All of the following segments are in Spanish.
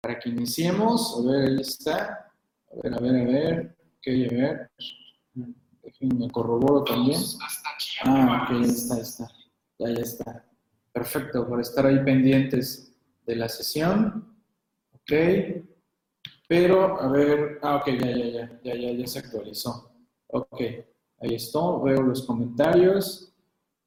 para que iniciemos. A ver, ahí está. A ver, a ver, a ver. Ok, a ver. Me corroboro también. Ah, ok, ya está, ya está. Ya, ya está. Perfecto, por estar ahí pendientes de la sesión. Ok. Pero, a ver, ah, ok, ya, ya, ya, ya, ya, ya se actualizó. Ok, ahí está, veo los comentarios.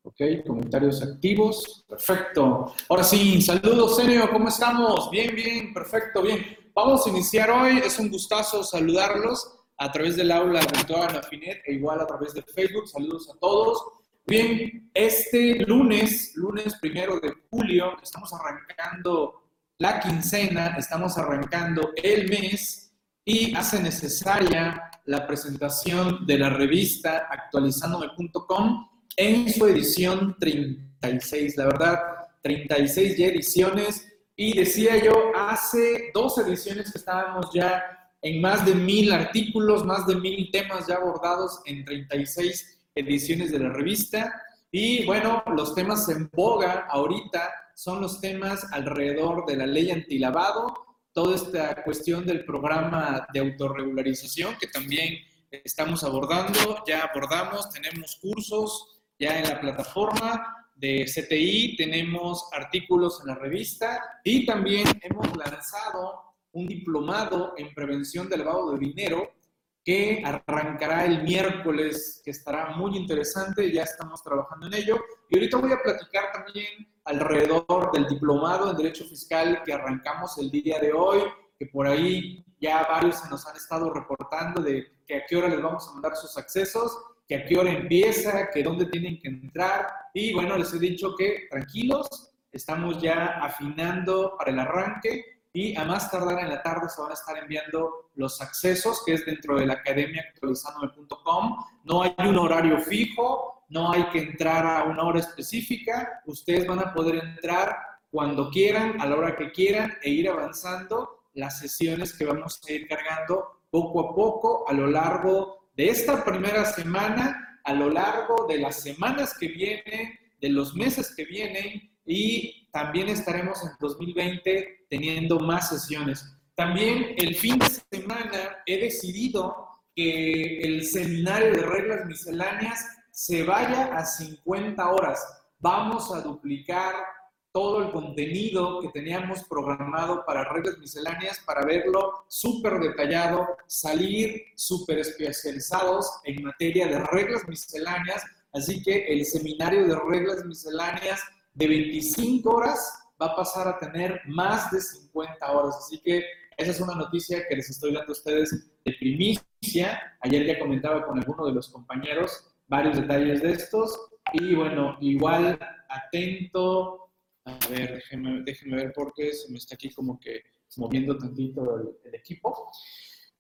Ok, comentarios activos. Perfecto. Ahora sí, saludos, Senio, ¿cómo estamos? Bien, bien, perfecto, bien. Vamos a iniciar hoy. Es un gustazo saludarlos a través del aula virtual Anafinet e igual a través de Facebook. Saludos a todos. Bien, este lunes, lunes primero de julio, estamos arrancando la quincena, estamos arrancando el mes y hace necesaria la presentación de la revista actualizandome.com en su edición 36. La verdad, 36 ya ediciones. Y decía yo, hace dos ediciones que estábamos ya en más de mil artículos, más de mil temas ya abordados en 36 ediciones de la revista. Y bueno, los temas en boga ahorita son los temas alrededor de la ley antilavado, toda esta cuestión del programa de autorregularización que también estamos abordando, ya abordamos, tenemos cursos, ya en la plataforma de CTI, tenemos artículos en la revista y también hemos lanzado un diplomado en prevención del lavado de dinero que arrancará el miércoles, que estará muy interesante, ya estamos trabajando en ello. Y ahorita voy a platicar también alrededor del diplomado en Derecho Fiscal que arrancamos el día de hoy, que por ahí ya varios se nos han estado reportando de que a qué hora les vamos a mandar sus accesos que a qué hora empieza, que dónde tienen que entrar. Y bueno, les he dicho que tranquilos, estamos ya afinando para el arranque y a más tardar en la tarde se van a estar enviando los accesos, que es dentro de la academia actualizandome.com. No hay un horario fijo, no hay que entrar a una hora específica. Ustedes van a poder entrar cuando quieran, a la hora que quieran e ir avanzando las sesiones que vamos a ir cargando poco a poco a lo largo de esta primera semana a lo largo de las semanas que vienen, de los meses que vienen y también estaremos en 2020 teniendo más sesiones. También el fin de semana he decidido que el seminario de reglas misceláneas se vaya a 50 horas. Vamos a duplicar todo el contenido que teníamos programado para reglas misceláneas para verlo súper detallado, salir súper especializados en materia de reglas misceláneas. Así que el seminario de reglas misceláneas de 25 horas va a pasar a tener más de 50 horas. Así que esa es una noticia que les estoy dando a ustedes de primicia. Ayer ya comentaba con alguno de los compañeros varios detalles de estos. Y bueno, igual atento a ver, déjenme, déjenme ver porque se me está aquí como que moviendo tantito el, equipo.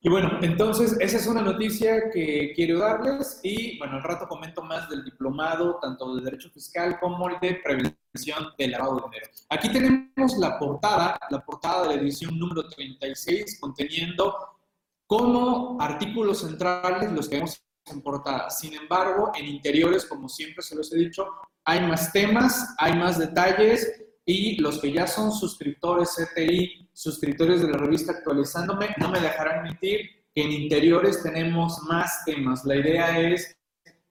Y bueno, entonces esa es una noticia que quiero darles y bueno, al rato comento más del diplomado, tanto de Derecho Fiscal como el de Prevención del Lavado de Dinero. Aquí tenemos la portada, la portada de la edición número 36, conteniendo como artículos centrales los que vemos en portada. Sin embargo, en interiores, como siempre se los he dicho, hay más temas, hay más detalles y los que ya son suscriptores CTI, suscriptores de la revista Actualizándome, no me dejarán mentir que en interiores tenemos más temas. La idea es,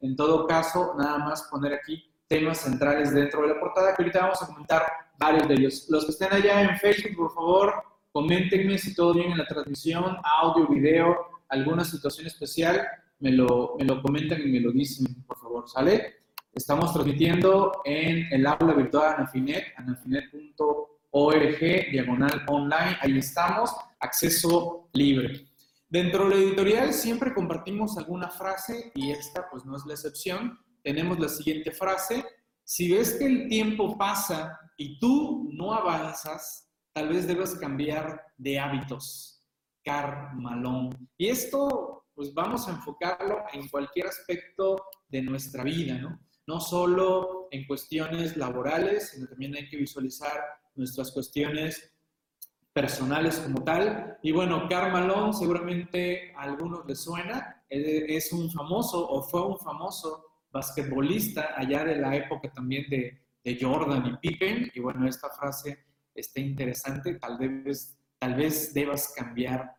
en todo caso, nada más poner aquí temas centrales dentro de la portada, que ahorita vamos a comentar varios de ellos. Los que estén allá en Facebook, por favor, coméntenme si todo bien en la transmisión, audio, video, alguna situación especial, me lo, me lo comentan y me lo dicen, por favor, ¿sale? Estamos transmitiendo en el aula virtual Anafinet, anafinet.org, diagonal online, ahí estamos, acceso libre. Dentro de la editorial siempre compartimos alguna frase y esta pues no es la excepción. Tenemos la siguiente frase, si ves que el tiempo pasa y tú no avanzas, tal vez debes cambiar de hábitos. Carmalón. Y esto pues vamos a enfocarlo en cualquier aspecto de nuestra vida, ¿no? No solo en cuestiones laborales, sino también hay que visualizar nuestras cuestiones personales como tal. Y bueno, Carmalón seguramente a algunos les suena, es un famoso o fue un famoso basquetbolista allá de la época también de, de Jordan y Pippen. Y bueno, esta frase está interesante, tal vez tal vez debas cambiar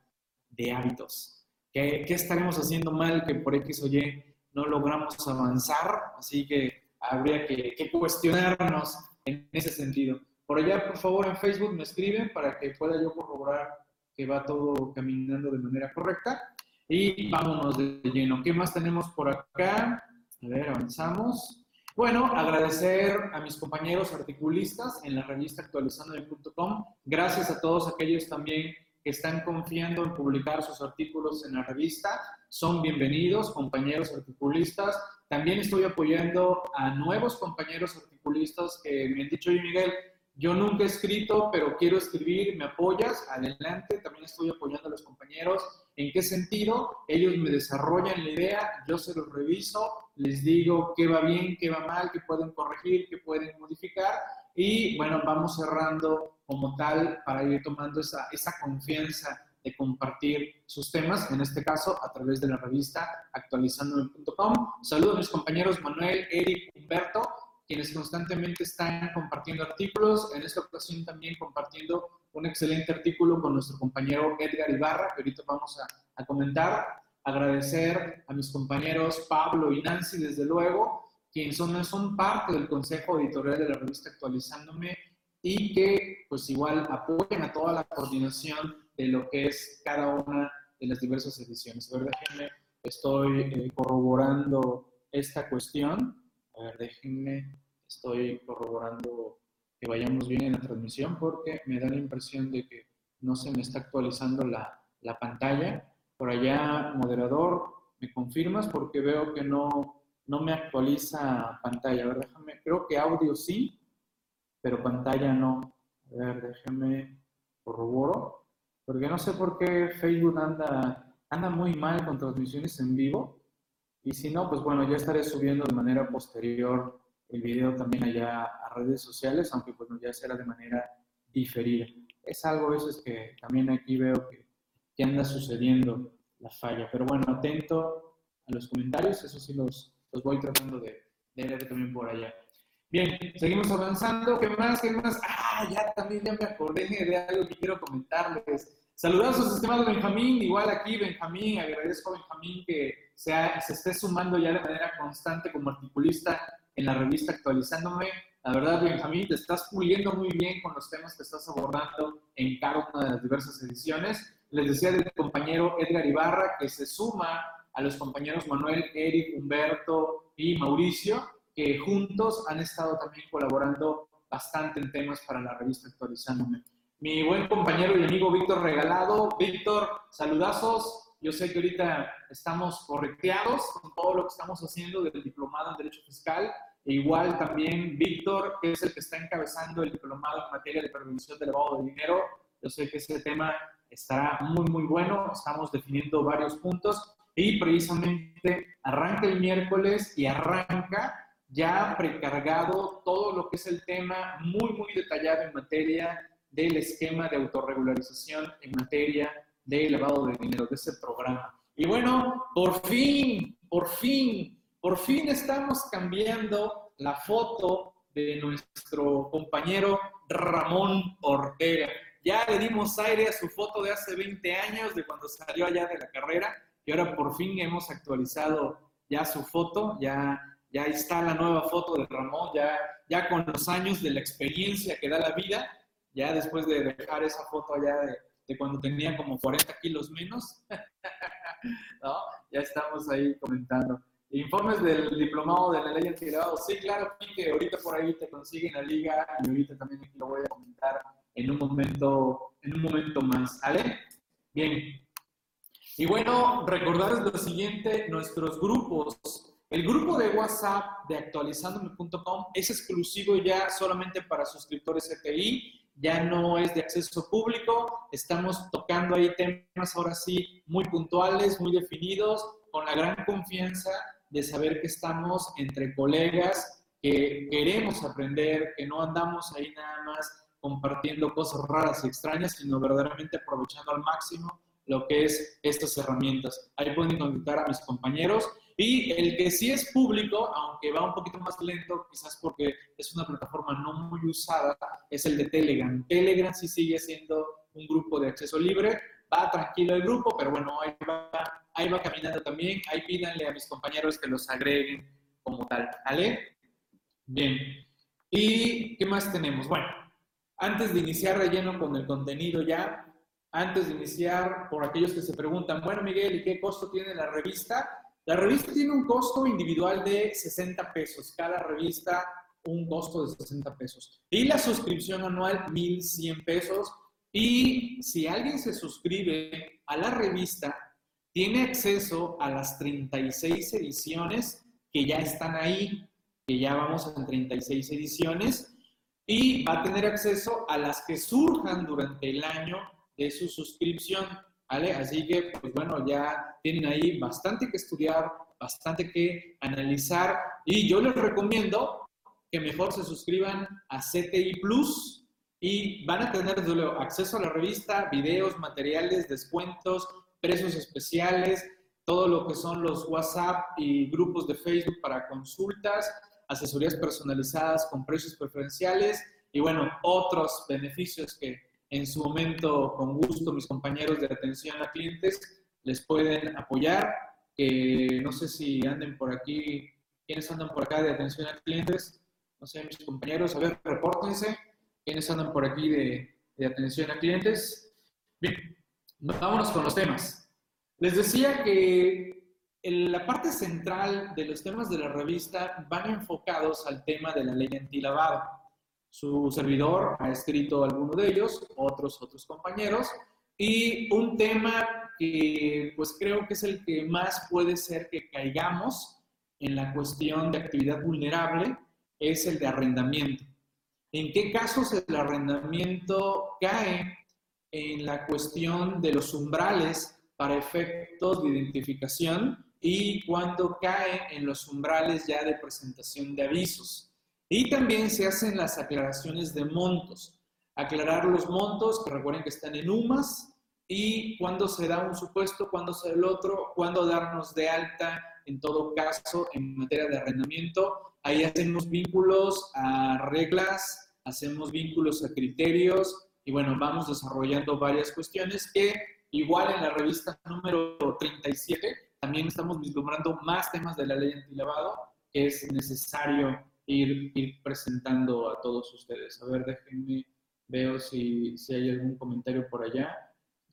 de hábitos. ¿Qué, ¿Qué, estaremos haciendo mal que por X o Y no logramos avanzar? Así que habría que, cuestionarnos en ese sentido. Por allá, por favor, en Facebook me escriben para que pueda yo corroborar que va todo caminando de manera correcta. Y vámonos de lleno. ¿Qué más tenemos por acá? A ver, avanzamos. Bueno, agradecer a mis compañeros articulistas en la revista actualizando.com. Gracias a todos aquellos también que están confiando en publicar sus artículos en la revista. Son bienvenidos, compañeros articulistas. También estoy apoyando a nuevos compañeros articulistas que me han dicho, oye Miguel, yo nunca he escrito, pero quiero escribir, ¿me apoyas? Adelante, también estoy apoyando a los compañeros. ¿En qué sentido? Ellos me desarrollan la idea, yo se los reviso, les digo qué va bien, qué va mal, qué pueden corregir, qué pueden modificar y bueno, vamos cerrando como tal para ir tomando esa, esa confianza de compartir sus temas, en este caso a través de la revista actualizando.com. Saludos a mis compañeros Manuel, Eric, Humberto quienes constantemente están compartiendo artículos, en esta ocasión también compartiendo un excelente artículo con nuestro compañero Edgar Ibarra, que ahorita vamos a, comentar. Agradecer a mis compañeros Pablo y Nancy, desde luego, quienes son, son parte del consejo editorial de la revista Actualizándome y que pues igual apoyan a toda la coordinación de lo que es cada una de las diversas ediciones. A ver, déjenme, estoy eh, corroborando esta cuestión. A ver, déjenme, estoy corroborando que vayamos bien en la transmisión porque me da la impresión de que no se me está actualizando la, la pantalla. Por allá, moderador, ¿me confirmas? Porque veo que no, no me actualiza pantalla. A ver, déjame, creo que audio sí, pero pantalla no. A ver, déjame corroboro. Porque no sé por qué Facebook anda, anda muy mal con transmisiones en vivo. Y si no, pues bueno, ya estaré subiendo de manera posterior el video también allá a redes sociales, aunque pues ya será de manera diferida. Es algo eso es que también aquí veo que, que anda sucediendo la falla. Pero bueno, atento a los comentarios, eso sí los, los voy tratando de, de leer también por allá. Bien, seguimos avanzando. ¿Qué más? ¿Qué más? Ah, ya también ya me acordé de algo que quiero comentarles. Saludos a de Benjamín, igual aquí Benjamín, agradezco a Benjamín que se, se esté sumando ya de manera constante como articulista en la revista Actualizándome. La verdad, Benjamín, te estás puliendo muy bien con los temas que estás abordando en cada una de las diversas ediciones. Les decía del compañero Edgar Ibarra que se suma a los compañeros Manuel, Eric, Humberto y Mauricio, que juntos han estado también colaborando bastante en temas para la revista Actualizándome mi buen compañero y amigo Víctor Regalado. Víctor, saludazos. Yo sé que ahorita estamos correcteados con todo lo que estamos haciendo del diplomado en Derecho Fiscal. E igual también Víctor, que es el que está encabezando el diplomado en materia de prevención del lavado de dinero. Yo sé que ese tema estará muy, muy bueno. Estamos definiendo varios puntos y precisamente arranca el miércoles y arranca ya precargado todo lo que es el tema muy, muy detallado en materia del esquema de autorregularización en materia de lavado de dinero, de ese programa. Y bueno, por fin, por fin, por fin estamos cambiando la foto de nuestro compañero Ramón Ortega. Ya le dimos aire a su foto de hace 20 años, de cuando salió allá de la carrera, y ahora por fin hemos actualizado ya su foto, ya, ya está la nueva foto de Ramón, ya, ya con los años de la experiencia que da la vida, ya después de dejar esa foto allá de, cuando tenía como 40 kilos menos, ¿no? ya estamos ahí comentando. Informes del diplomado de la ley antigrado. Sí, claro, que ahorita por ahí te consiguen la liga y ahorita también lo voy a comentar en un momento, en un momento más. ¿Vale? Bien. Y bueno, recordarles lo siguiente, nuestros grupos. El grupo de WhatsApp de actualizandome.com es exclusivo ya solamente para suscriptores CTI ya no es de acceso público, estamos tocando ahí temas ahora sí muy puntuales, muy definidos, con la gran confianza de saber que estamos entre colegas, que queremos aprender, que no andamos ahí nada más compartiendo cosas raras y extrañas, sino verdaderamente aprovechando al máximo lo que es estas herramientas. Ahí pueden contactar a mis compañeros y el que sí es público, aunque va un poquito más lento, quizás porque es una plataforma no muy usada, es el de Telegram. Telegram sí sigue siendo un grupo de acceso libre, va tranquilo el grupo, pero bueno, ahí va, ahí va caminando también, ahí pídanle a mis compañeros que los agreguen como tal, ¿vale? Bien, ¿y qué más tenemos? Bueno, antes de iniciar relleno con el contenido ya, antes de iniciar, por aquellos que se preguntan, bueno, Miguel, ¿y qué costo tiene la revista? La revista tiene un costo individual de 60 pesos, cada revista un costo de 60 pesos. Y la suscripción anual, 1.100 pesos. Y si alguien se suscribe a la revista, tiene acceso a las 36 ediciones que ya están ahí, que ya vamos en 36 ediciones, y va a tener acceso a las que surjan durante el año de su suscripción. ¿vale? Así que, pues bueno, ya tienen ahí bastante que estudiar, bastante que analizar, y yo les recomiendo que mejor se suscriban a CTI Plus y van a tener acceso a la revista, videos, materiales, descuentos, precios especiales, todo lo que son los WhatsApp y grupos de Facebook para consultas, asesorías personalizadas con precios preferenciales y bueno, otros beneficios que en su momento con gusto mis compañeros de atención a clientes les pueden apoyar. Que no sé si anden por aquí, quienes andan por acá de atención a clientes, no sé, mis compañeros, a ver, repórtense. ¿Quiénes andan por aquí de, de atención a clientes? Bien, vámonos con los temas. Les decía que en la parte central de los temas de la revista van enfocados al tema de la ley antilavado. Su servidor ha escrito alguno de ellos, otros, otros compañeros, y un tema que pues creo que es el que más puede ser que caigamos en la cuestión de actividad vulnerable, es el de arrendamiento. ¿En qué casos el arrendamiento cae en la cuestión de los umbrales para efectos de identificación y cuando cae en los umbrales ya de presentación de avisos? Y también se hacen las aclaraciones de montos. Aclarar los montos, que recuerden que están en UMAS, y cuándo se da un supuesto, cuándo se da el otro, cuándo darnos de alta, en todo caso, en materia de arrendamiento, Ahí hacemos vínculos a reglas, hacemos vínculos a criterios y bueno, vamos desarrollando varias cuestiones que igual en la revista número 37 también estamos vislumbrando más temas de la ley antilavado que es necesario ir, presentando a todos ustedes. A ver, déjenme, veo si, si hay algún comentario por allá.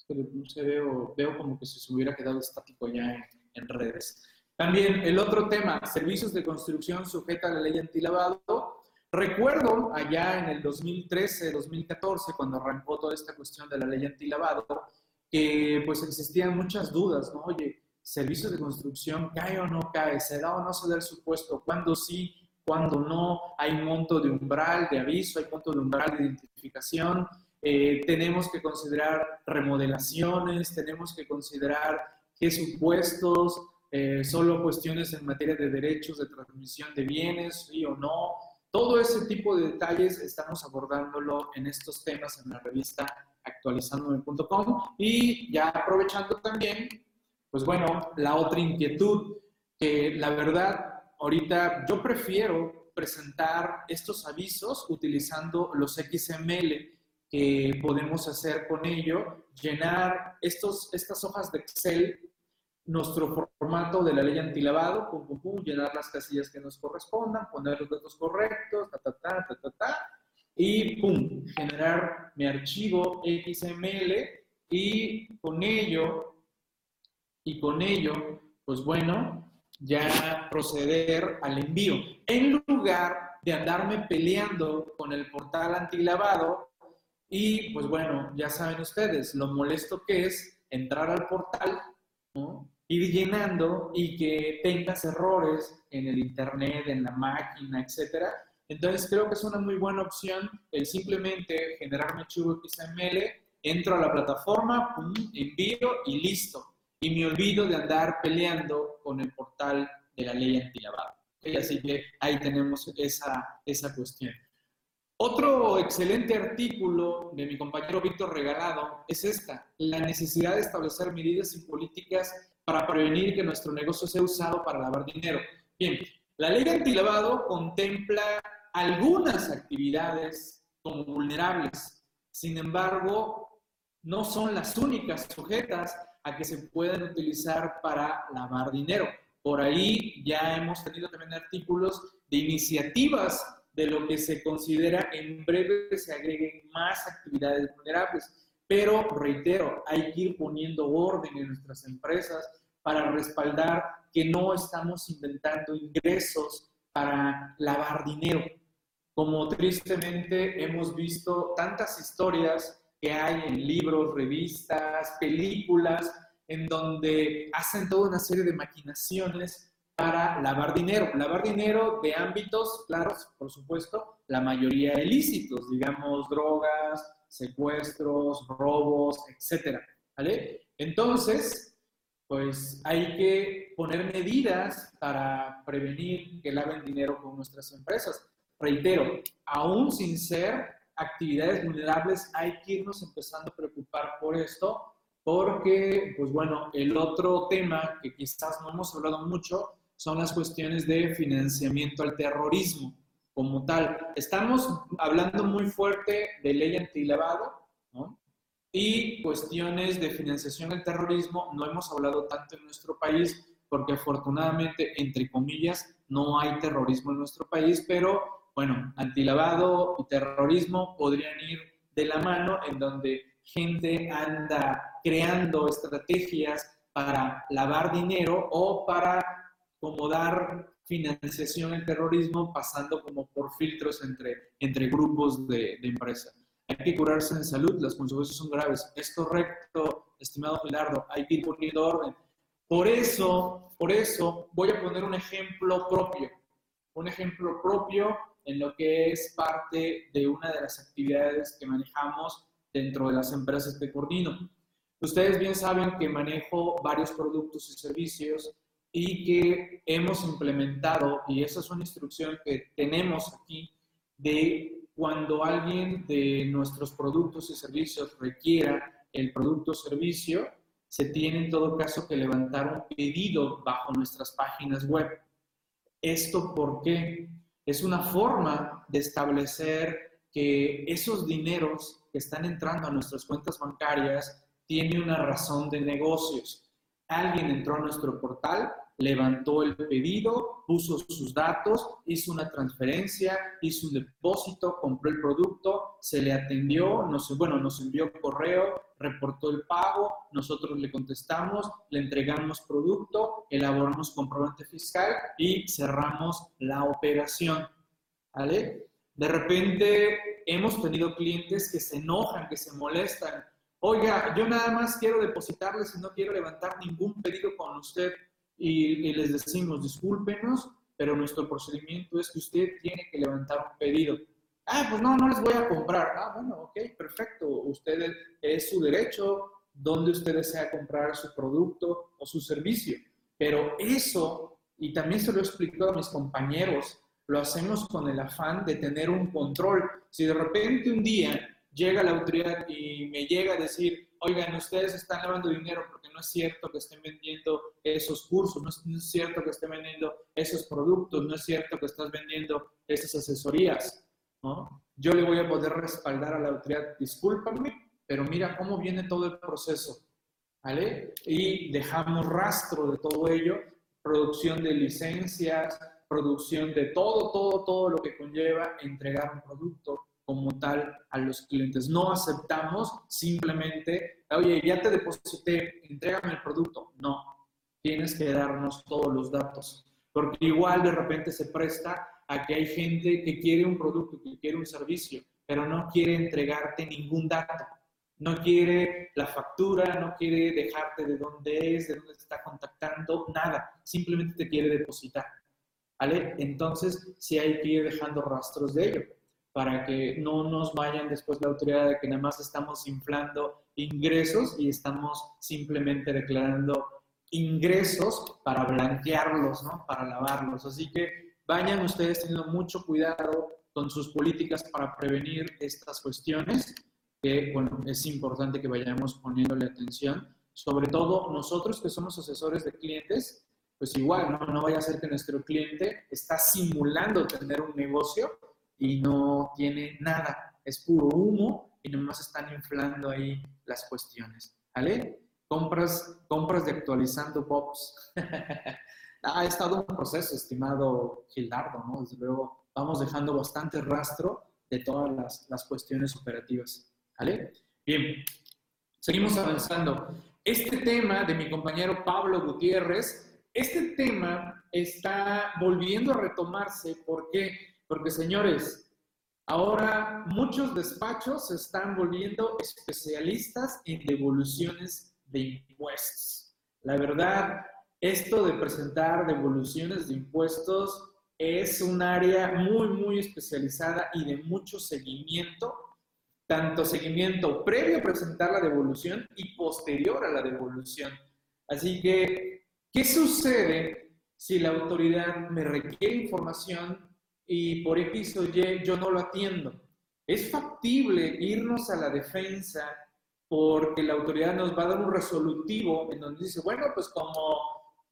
No sé, veo, veo como que se hubiera quedado estático ya en, en redes. También el otro tema, servicios de construcción sujeta a la ley antilavado. Recuerdo allá en el 2013, 2014, cuando arrancó toda esta cuestión de la ley antilavado, que pues existían muchas dudas, ¿no? Oye, servicios de construcción, ¿cae o no cae? ¿Se da o no se da el supuesto? ¿Cuándo sí? ¿Cuándo no? ¿Hay monto de umbral de aviso? ¿Hay monto de umbral de identificación? Eh, tenemos que considerar remodelaciones, tenemos que considerar qué supuestos, eh, solo cuestiones en materia de derechos de transmisión de bienes, sí o no. Todo ese tipo de detalles estamos abordándolo en estos temas en la revista actualizandome.com y ya aprovechando también, pues bueno, la otra inquietud, que la verdad, ahorita yo prefiero presentar estos avisos utilizando los XML que podemos hacer con ello, llenar estos, estas hojas de Excel nuestro formato de la ley antilavado, pum, pum, llenar las casillas que nos correspondan, poner los datos correctos, ta, ta, ta, ta, ta, ta, y pum, generar mi archivo XML y con ello, y con ello, pues bueno, ya proceder al envío. En lugar de andarme peleando con el portal antilavado y pues bueno, ya saben ustedes lo molesto que es entrar al portal, ir llenando y que tengas errores en el internet, en la máquina, etcétera. Entonces creo que es una muy buena opción el simplemente generar mi archivo XML, entro a la plataforma, pum, envío y listo. Y me olvido de andar peleando con el portal de la ley antilavado. Así que ahí tenemos esa, esa cuestión. Otro excelente artículo de mi compañero Víctor Regalado es esta, la necesidad de establecer medidas y políticas para prevenir que nuestro negocio sea usado para lavar dinero. Bien, la ley antilavado contempla algunas actividades como vulnerables. Sin embargo, no son las únicas sujetas a que se pueden utilizar para lavar dinero. Por ahí ya hemos tenido también artículos de iniciativas de lo que se considera en breve se agreguen más actividades vulnerables. Pero reitero, hay que ir poniendo orden en nuestras empresas para respaldar que no estamos inventando ingresos para lavar dinero. Como tristemente hemos visto tantas historias que hay en libros, revistas, películas, en donde hacen toda una serie de maquinaciones para lavar dinero. Lavar dinero de ámbitos, claros, por supuesto, la mayoría ilícitos, digamos, drogas, secuestros, robos, etcétera. ¿Vale? Entonces, pues hay que poner medidas para prevenir que laven dinero con nuestras empresas. Reitero, aún sin ser actividades vulnerables, hay que irnos empezando a preocupar por esto, porque, pues bueno, el otro tema que quizás no hemos hablado mucho son las cuestiones de financiamiento al terrorismo como tal. Estamos hablando muy fuerte de ley antilavado, ¿no? Y cuestiones de financiación al terrorismo no hemos hablado tanto en nuestro país porque afortunadamente, entre comillas, no hay terrorismo en nuestro país, pero bueno, antilavado y terrorismo podrían ir de la mano en donde gente anda creando estrategias para lavar dinero o para como dar financiación al terrorismo pasando como por filtros entre, entre grupos de, de empresas. Hay que curarse en salud, las consecuencias son graves. Es correcto, estimado Gilardo, hay que ir poniendo orden. Por eso, por eso voy a poner un ejemplo propio. Un ejemplo propio en lo que es parte de una de las actividades que manejamos dentro de las empresas que coordino. Ustedes bien saben que manejo varios productos y servicios y que hemos implementado, y esa es una instrucción que tenemos aquí, de cuando alguien de nuestros productos y servicios requiera el producto o servicio, se tiene en todo caso que levantar un pedido bajo nuestras páginas web. ¿Esto por qué? Es una forma de establecer que esos dineros que están entrando a nuestras cuentas bancarias tienen una razón de negocios. Alguien entró a nuestro portal, levantó el pedido, puso sus datos, hizo una transferencia, hizo un depósito, compró el producto, se le atendió, nos, bueno, nos envió correo, reportó el pago, nosotros le contestamos, le entregamos producto, elaboramos comprobante fiscal y cerramos la operación. De repente hemos tenido clientes que se enojan, que se molestan oiga, yo nada más quiero depositarles y no quiero levantar ningún pedido con usted. Y, les decimos, discúlpenos, pero nuestro procedimiento es que usted tiene que levantar un pedido. Ah, pues no, no les voy a comprar. Ah, bueno, ok, perfecto. Usted es su derecho donde usted desea comprar su producto o su servicio. Pero eso, y también se lo he explicado a mis compañeros, lo hacemos con el afán de tener un control. Si de repente un día llega la autoridad y me llega a decir, oigan, ustedes están lavando dinero porque no es cierto que estén vendiendo esos cursos, no es, cierto que estén vendiendo esos productos, no es cierto que estás vendiendo esas asesorías, ¿no? Yo le voy a poder respaldar a la autoridad, discúlpame, pero mira cómo viene todo el proceso, ¿vale? Y dejamos rastro de todo ello, producción de licencias, producción de todo, todo, todo lo que conlleva entregar un producto, como tal a los clientes. No aceptamos simplemente, oye, ya te deposité, entrégame el producto. No, tienes que darnos todos los datos, porque igual de repente se presta a que hay gente que quiere un producto, que quiere un servicio, pero no quiere entregarte ningún dato. No quiere la factura, no quiere dejarte de dónde es, de dónde te está contactando, nada. Simplemente te quiere depositar. ¿Vale? Entonces, sí hay que ir dejando rastros de ello para que no nos vayan después la autoridad de que nada más estamos inflando ingresos y estamos simplemente declarando ingresos para blanquearlos, ¿no? Para lavarlos. Así que vayan ustedes teniendo mucho cuidado con sus políticas para prevenir estas cuestiones, que, bueno, es importante que vayamos poniéndole atención. Sobre todo nosotros que somos asesores de clientes, pues igual, ¿no? No vaya a ser que nuestro cliente está simulando tener un negocio y no tiene nada, es puro humo y nomás están inflando ahí las cuestiones. ¿Vale? Compras, compras de actualizando Bobs. ha estado un proceso, estimado Gildardo, ¿no? Desde luego, vamos dejando bastante rastro de todas las, las cuestiones operativas. ¿Vale? Bien, seguimos avanzando. Este tema de mi compañero Pablo Gutiérrez, este tema está volviendo a retomarse. ¿Por qué? Porque, señores, ahora muchos despachos se están volviendo especialistas en devoluciones de impuestos. La verdad, esto de presentar devoluciones de impuestos es un área muy, muy especializada y de mucho seguimiento, tanto seguimiento previo a presentar la devolución y posterior a la devolución. Así que, ¿qué sucede si la autoridad me requiere información y por X o Y yo no lo atiendo? ¿Es factible irnos a la defensa porque la autoridad nos va a dar un resolutivo en donde dice, bueno, pues como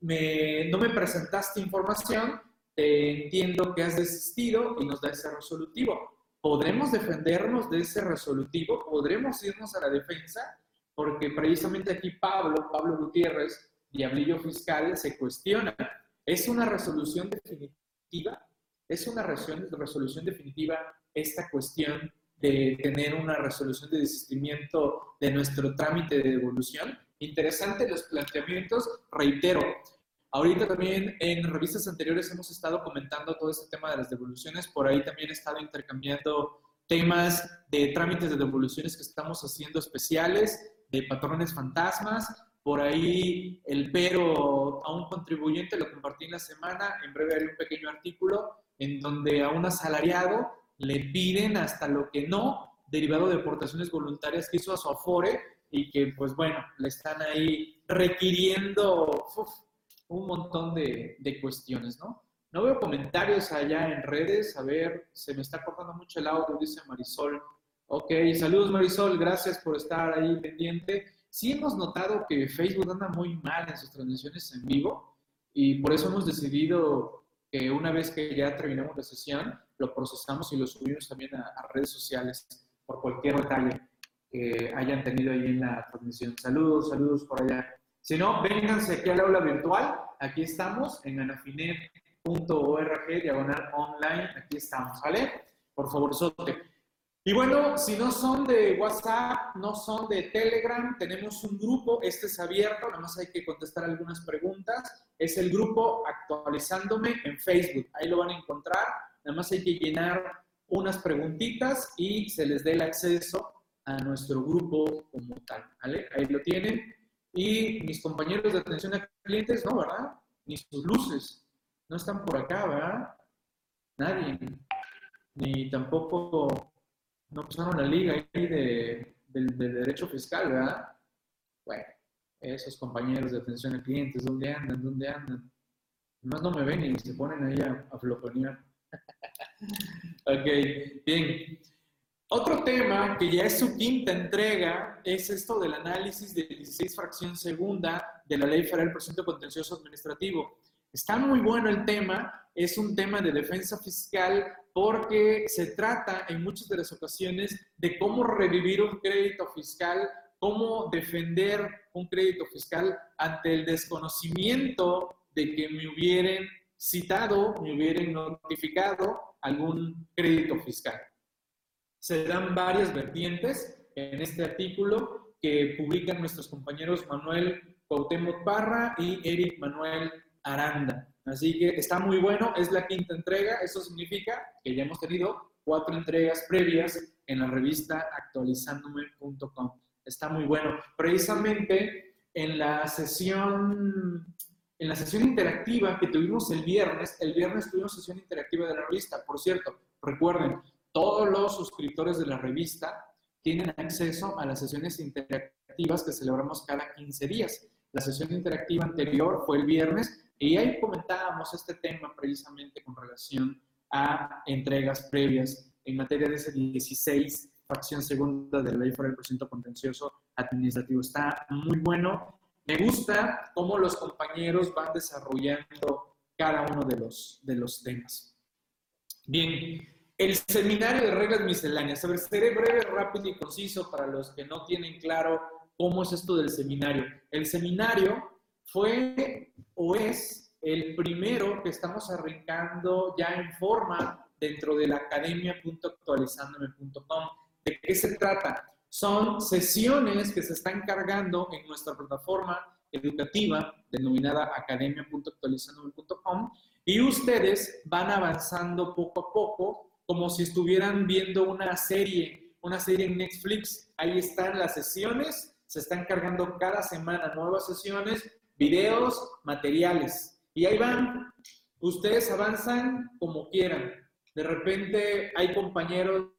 me, no me presentaste información, entiendo que has desistido y nos da ese resolutivo. ¿Podremos defendernos de ese resolutivo? ¿Podremos irnos a la defensa? Porque precisamente aquí Pablo, Pablo Gutiérrez, Diablillo Fiscal, se cuestiona. ¿Es una resolución definitiva? ¿Es una resolución definitiva esta cuestión de tener una resolución de desistimiento de nuestro trámite de devolución? Interesante los planteamientos, reitero, Ahorita también en revistas anteriores hemos estado comentando todo este tema de las devoluciones, por ahí también he estado intercambiando temas de trámites de devoluciones que estamos haciendo especiales, de patrones fantasmas, por ahí el pero a un contribuyente lo compartí en la semana, en breve haré un pequeño artículo en donde a un asalariado le piden hasta lo que no, derivado de aportaciones voluntarias que hizo a su Afore y que pues bueno, le están ahí requiriendo un montón de, cuestiones, ¿no? No veo comentarios allá en redes. A ver, se me está cortando mucho el audio, dice Marisol. Ok, saludos Marisol, gracias por estar ahí pendiente. Sí hemos notado que Facebook anda muy mal en sus transmisiones en vivo y por eso hemos decidido que una vez que ya terminamos la sesión, lo procesamos y lo subimos también a, a redes sociales por cualquier detalle que hayan tenido ahí en la transmisión. Saludos, saludos por allá. Si no, vénganse aquí al aula virtual. Aquí estamos en anafinet.org, diagonal online. Aquí estamos, ¿vale? Por favor, sote. Y bueno, si no son de WhatsApp, no son de Telegram, tenemos un grupo, este es abierto, nada más hay que contestar algunas preguntas. Es el grupo Actualizándome en Facebook, ahí lo van a encontrar, nada más hay que llenar unas preguntitas y se les dé el acceso a nuestro grupo como tal. Ahí lo tienen. Y mis compañeros de atención a clientes, no, ¿verdad? Ni sus luces. No están por acá, ¿verdad? Nadie. Ni tampoco, no pasaron la liga ahí de, derecho fiscal, ¿verdad? Bueno, esos compañeros de atención a clientes, ¿dónde andan? ¿Dónde andan? Además no me ven y se ponen ahí a, a floconear. ok, bien. Otro tema que ya es su quinta entrega es esto del análisis de 16 fracción segunda de la Ley Federal Procedimiento Contencioso Administrativo. Está muy bueno el tema, es un tema de defensa fiscal porque se trata en muchas de las ocasiones de cómo revivir un crédito fiscal, cómo defender un crédito fiscal ante el desconocimiento de que me hubieran citado, me hubieran notificado algún crédito fiscal. Se dan varias vertientes en este artículo que publican nuestros compañeros Manuel Cuauhtémoc Parra y Eric Manuel Aranda. Así que está muy bueno, es la quinta entrega, eso significa que ya hemos tenido cuatro entregas previas en la revista actualizándome.com. Está muy bueno. Precisamente en la sesión en la sesión interactiva que tuvimos el viernes, el viernes tuvimos sesión interactiva de la revista, por cierto, recuerden, todos los suscriptores de la revista tienen acceso a las sesiones interactivas que celebramos cada 15 días. La sesión interactiva anterior fue el viernes y ahí comentábamos este tema precisamente con relación a entregas previas en materia de ese 16, fracción segunda de la Ley por el Procedimiento Contencioso Administrativo. Está muy bueno. Me gusta cómo los compañeros van desarrollando cada uno de los, de los temas. Bien, El seminario de reglas misceláneas. A ver, seré breve, rápido y conciso para los que no tienen claro cómo es esto del seminario. El seminario fue o es el primero que estamos arrancando ya en forma dentro de la academia.actualizandome.com. ¿De qué se trata? Son sesiones que se están cargando en nuestra plataforma educativa denominada academia.actualizandome.com y ustedes van avanzando poco a poco como si estuvieran viendo una serie, una serie en Netflix. Ahí están las sesiones, se están cargando cada semana nuevas sesiones, videos, materiales. Y ahí van, ustedes avanzan como quieran. De repente hay compañeros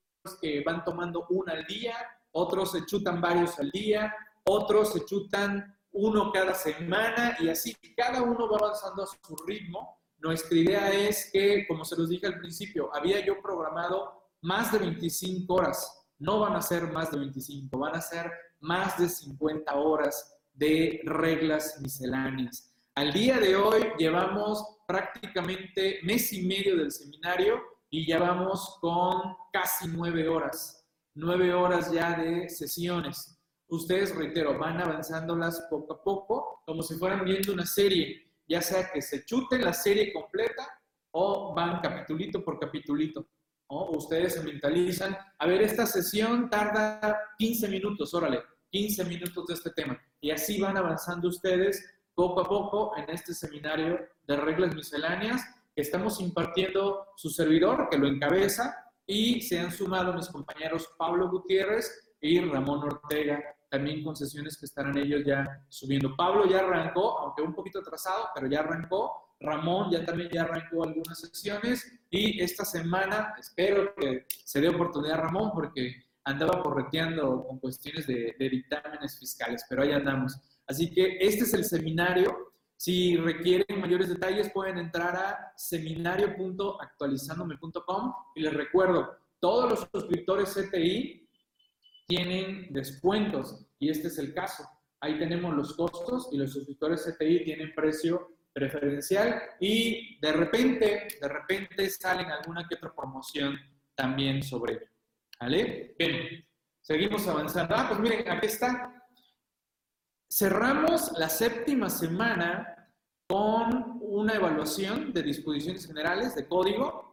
que van tomando una al día, otros se chutan varios al día, otros se chutan uno cada semana y así cada uno va avanzando a su ritmo nuestra idea es que, como se los dije al principio, había yo programado más de 25 horas. No van a ser más de 25, van a ser más de 50 horas de reglas misceláneas. Al día de hoy llevamos prácticamente mes y medio del seminario y ya vamos con casi nueve horas, nueve horas ya de sesiones. Ustedes, reitero, van avanzándolas poco a poco, como si fueran viendo una serie ya sea que se chuten la serie completa o van capitulito por capitulito. O ustedes se mentalizan, a ver, esta sesión tarda 15 minutos, órale, 15 minutos de este tema. Y así van avanzando ustedes poco a poco en este seminario de reglas misceláneas que estamos impartiendo su servidor, que lo encabeza, y se han sumado mis compañeros Pablo Gutiérrez y Ramón Ortega, también con sesiones que estarán ellos ya subiendo. Pablo ya arrancó, aunque un poquito atrasado, pero ya arrancó. Ramón ya también ya arrancó algunas sesiones y esta semana espero que se dé oportunidad a Ramón porque andaba correteando con cuestiones de, dictámenes fiscales, pero ahí andamos. Así que este es el seminario. Si requieren mayores detalles pueden entrar a seminario.actualizandome.com y les recuerdo, todos los suscriptores CTI tienen descuentos y este es el caso. Ahí tenemos los costos y los suscriptores CTI tienen precio preferencial y de repente, de repente salen alguna que otra promoción también sobre ello. ¿Vale? Bien, seguimos avanzando. Ah, pues miren, aquí está. Cerramos la séptima semana con una evaluación de disposiciones generales de código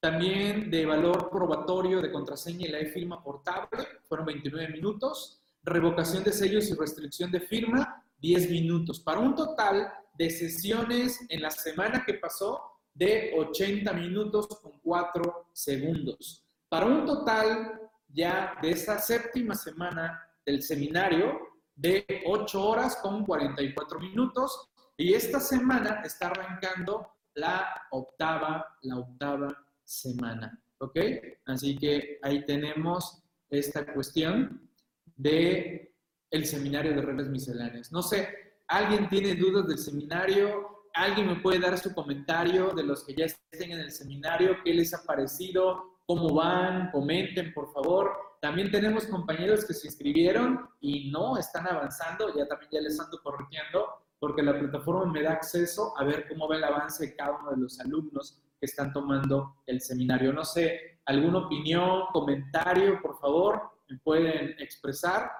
también de valor probatorio de contraseña y la e-firma portable, fueron 29 minutos. Revocación de sellos y restricción de firma, 10 minutos. Para un total de sesiones en la semana que pasó de 80 minutos con 4 segundos. Para un total ya de esa séptima semana del seminario de 8 horas con 44 minutos. Y esta semana está arrancando la octava, la octava semana. ¿Ok? Así que ahí tenemos esta cuestión de el seminario de reglas misceláneas. No sé, ¿alguien tiene dudas del seminario? ¿Alguien me puede dar su comentario de los que ya estén en el seminario? ¿Qué les ha parecido? ¿Cómo van? Comenten, por favor. También tenemos compañeros que se inscribieron y no están avanzando, ya también ya les ando corrigiendo, porque la plataforma me da acceso a ver cómo va el avance de cada uno de los alumnos que están tomando el seminario. No sé, alguna opinión, comentario, por favor, me pueden expresar.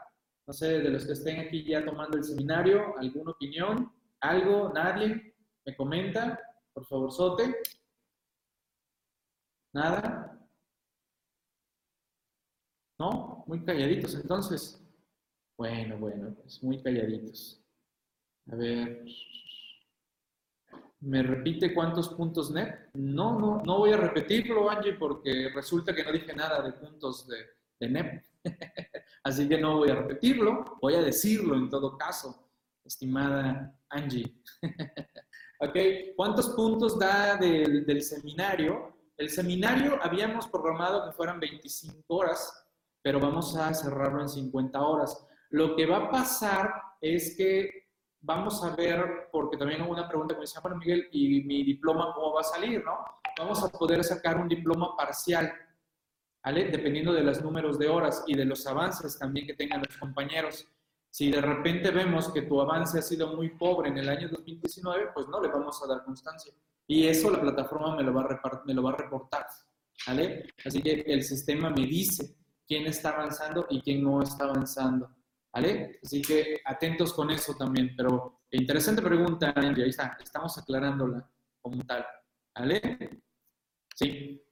No sé, de los que estén aquí ya tomando el seminario, alguna opinión, algo, nadie, me comenta, por favor, Sote. Nada. ¿No? Muy calladitos entonces. Bueno, bueno, pues muy calladitos. A ver. ¿Me repite cuántos puntos net? No, no, no voy a repetirlo, Angie, porque resulta que no dije nada de puntos de, NEP. Así que no voy a repetirlo, voy a decirlo en todo caso, estimada Angie. ok, ¿cuántos puntos da del seminario? El seminario habíamos programado que fueran 25 horas, pero vamos a cerrarlo en 50 horas. Lo que va a pasar es que vamos a ver, porque también hubo una pregunta que me decía, bueno, Miguel, ¿y mi diploma cómo va a salir, no? Vamos a poder sacar un diploma parcial, ¿vale? Dependiendo de los números de horas y de los avances también que tengan los compañeros. Si de repente vemos que tu avance ha sido muy pobre en el año 2019, pues no le vamos a dar constancia. Y eso la plataforma me lo va a, me lo va a reportar. ¿vale? Así que el sistema me dice quién está avanzando y quién no está avanzando, ¿vale? Así que atentos con eso también, pero interesante pregunta, Angie, ahí está, estamos aclarándola como tal, ¿vale? Sí.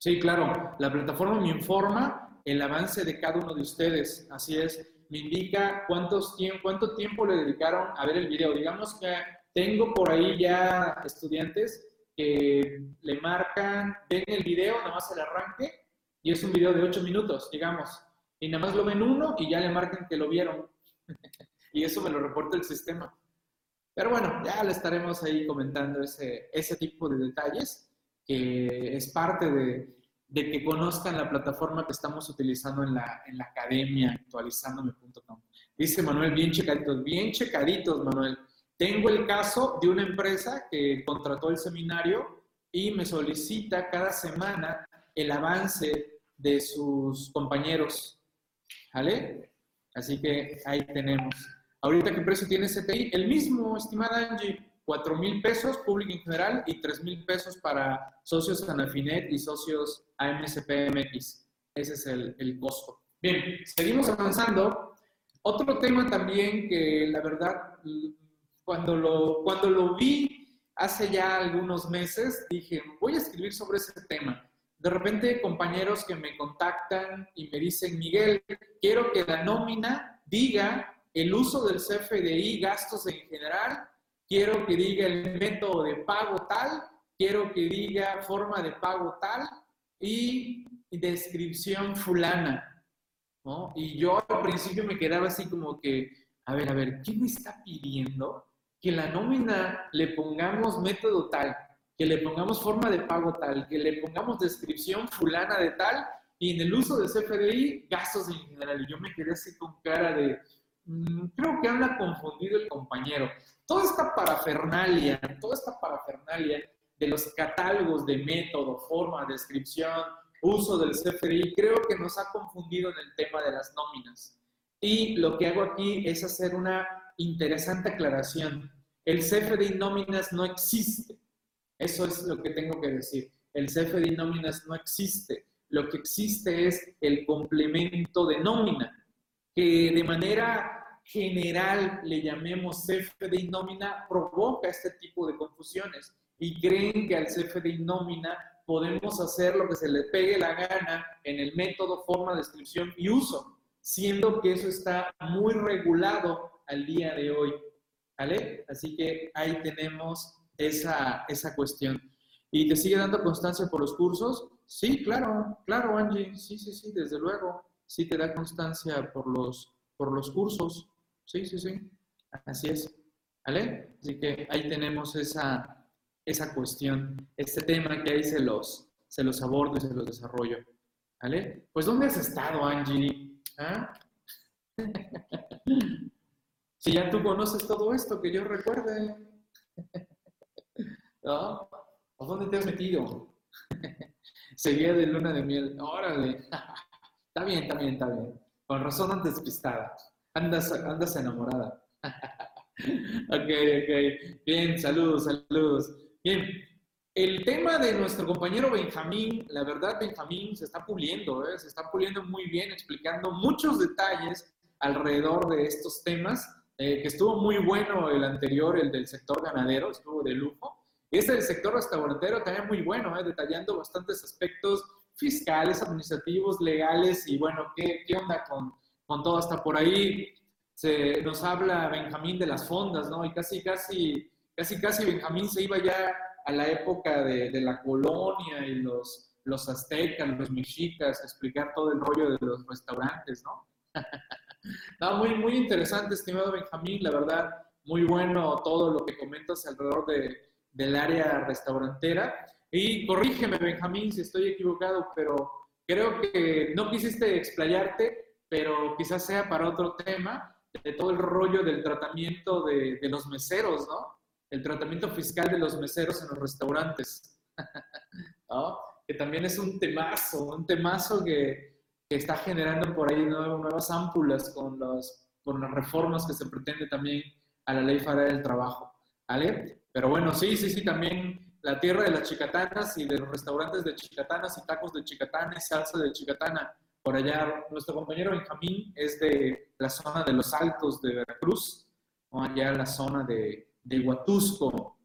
Sí, claro, la plataforma me informa el avance de cada uno de ustedes, así es, me indica cuántos, cuánto tiempo le dedicaron a ver el video. Digamos que tengo por ahí ya estudiantes que le marcan, ven el video, nada más el arranque, y es un video de 8 minutos, digamos, y nada más lo ven uno y ya le marcan que lo vieron. y eso me lo reporta el sistema. Pero bueno, ya le estaremos ahí comentando ese, ese tipo de detalles, que es parte de, de que conozcan la plataforma que estamos utilizando en la, en la academia, actualizandome.com. Dice Manuel, bien checaditos, bien checaditos, Manuel. Tengo el caso de una empresa que contrató el seminario y me solicita cada semana el avance de sus compañeros. ¿Vale? Así que ahí tenemos. Ahorita, ¿qué precio tiene CTI? El mismo, estimada Angie. 4 mil pesos público en general y 3 mil pesos para socios Anafinet y socios AMSPMX. Ese es el, el costo. Bien, seguimos avanzando. Otro tema también que la verdad, cuando lo, cuando lo vi hace ya algunos meses, dije, voy a escribir sobre ese tema. De repente, compañeros que me contactan y me dicen, Miguel, quiero que la nómina diga el uso del CFDI, gastos en general, quiero que diga el método de pago tal, quiero que diga forma de pago tal y descripción fulana. ¿no? Y yo al principio me quedaba así como que, a ver, a ver, ¿quién me está pidiendo que la nómina le pongamos método tal, que le pongamos forma de pago tal, que le pongamos descripción fulana de tal y en el uso de CFDI gastos en general? Y yo me quedé así con cara de, mm, creo que anda confundido el compañero toda esta parafernalia, toda esta parafernalia de los catálogos de método, forma, descripción, uso del CFDI, creo que nos ha confundido en el tema de las nóminas. Y lo que hago aquí es hacer una interesante aclaración. El CFDI nóminas no existe. Eso es lo que tengo que decir. El CFDI nóminas no existe. Lo que existe es el complemento de nómina, que de manera general le llamemos CFDI nómina provoca este tipo de confusiones y creen que al CFDI nómina podemos hacer lo que se le pegue la gana en el método, forma, descripción y uso, siendo que eso está muy regulado al día de hoy. ¿Vale? Así que ahí tenemos esa, esa cuestión. ¿Y te sigue dando constancia por los cursos? Sí, claro, claro, Angie, sí, sí, sí, desde luego. Sí te da constancia por los, por los cursos. Sí, sí, sí. Así es. ¿Vale? Así que ahí tenemos esa, esa cuestión, este tema que ahí se los, se los abordo y se los desarrollo. ¿Vale? Pues ¿dónde has estado, Angie? ¿Ah? si ya tú conoces todo esto, que yo recuerde. ¿A dónde te has metido? Seguía de luna de miel. Órale. está bien, está bien, está bien. Con razón antes despistada. Andas, andas enamorada. ok, ok. Bien, saludos, saludos. Bien, el tema de nuestro compañero Benjamín, la verdad, Benjamín se está puliendo, ¿eh? se está puliendo muy bien, explicando muchos detalles alrededor de estos temas, eh, que estuvo muy bueno el anterior, el del sector ganadero, estuvo de lujo. Este del sector restaurantero también muy bueno, ¿eh? detallando bastantes aspectos fiscales, administrativos, legales y bueno, ¿qué, qué onda con con todo. Hasta por ahí se nos habla Benjamín de las fondas, ¿no? Y casi, casi, casi, casi Benjamín se iba ya a la época de, la colonia y los, los aztecas, los mexicas, explicar todo el rollo de los restaurantes, ¿no? no, muy, muy interesante, estimado Benjamín, la verdad, muy bueno todo lo que comentas alrededor de, del área restaurantera. Y corrígeme, Benjamín, si estoy equivocado, pero creo que no quisiste explayarte pero quizás sea para otro tema, de todo el rollo del tratamiento de, los meseros, ¿no? El tratamiento fiscal de los meseros en los restaurantes. Que también es un temazo, un temazo que, está generando por ahí nuevas ámpulas con, los, con las reformas que se pretende también a la ley federal del trabajo, ¿vale? Pero bueno, sí, sí, sí, también la tierra de las chicatanas y de los restaurantes de chicatanas y tacos de chicatana y salsa de chicatana. Por allá, nuestro compañero Benjamín es de la zona de los Altos de Veracruz, o allá la zona de, de Huatusco,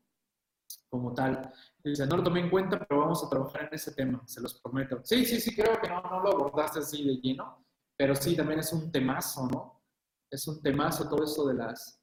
como tal. Dice, no lo tomé en cuenta, pero vamos a trabajar en ese tema, se los prometo. Sí, sí, sí, creo que no, no lo abordaste así de lleno, pero sí, también es un temazo, ¿no? Es un temazo todo eso de las,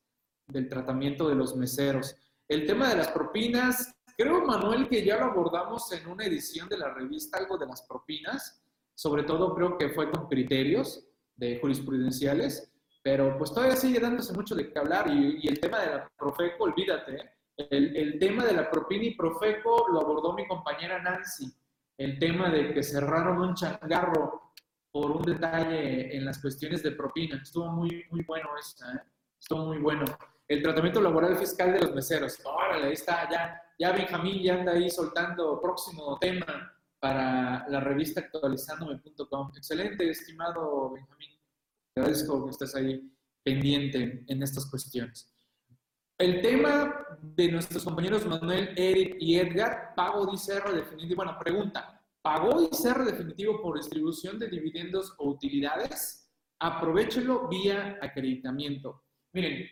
del tratamiento de los meseros. El tema de las propinas, creo, Manuel, que ya lo abordamos en una edición de la revista, algo de las propinas, sobre todo creo que fue con criterios de jurisprudenciales, pero pues todavía sigue dándose mucho de qué hablar y, el tema de la Profeco, olvídate, el, el, tema de la propina y Profeco lo abordó mi compañera Nancy, el tema de que cerraron un changarro por un detalle en las cuestiones de propina, estuvo muy, muy bueno eso, ¿eh? estuvo muy bueno. El tratamiento laboral fiscal de los meseros, órale, ahí está, ya, ya Benjamín ya anda ahí soltando próximo tema, para la revista actualizándome.com. Excelente, estimado Benjamín. Te agradezco que estés ahí pendiente en estas cuestiones. El tema de nuestros compañeros Manuel, Eric y Edgar, pago de ICR definitivo. Bueno, pregunta, ¿pagó ICR definitivo por distribución de dividendos o utilidades? Aprovechelo vía acreditamiento. Miren,